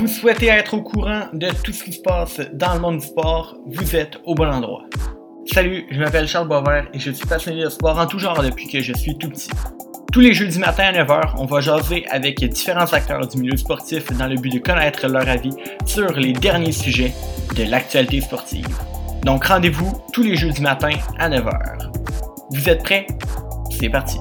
Vous souhaitez être au courant de tout ce qui se passe dans le monde du sport, vous êtes au bon endroit. Salut, je m'appelle Charles Boisvert et je suis passionné de sport en tout genre depuis que je suis tout petit. Tous les jeudis matin à 9h, on va jaser avec différents acteurs du milieu sportif dans le but de connaître leur avis sur les derniers sujets de l'actualité sportive. Donc rendez-vous tous les jeudis matin à 9h. Vous êtes prêts? C'est parti!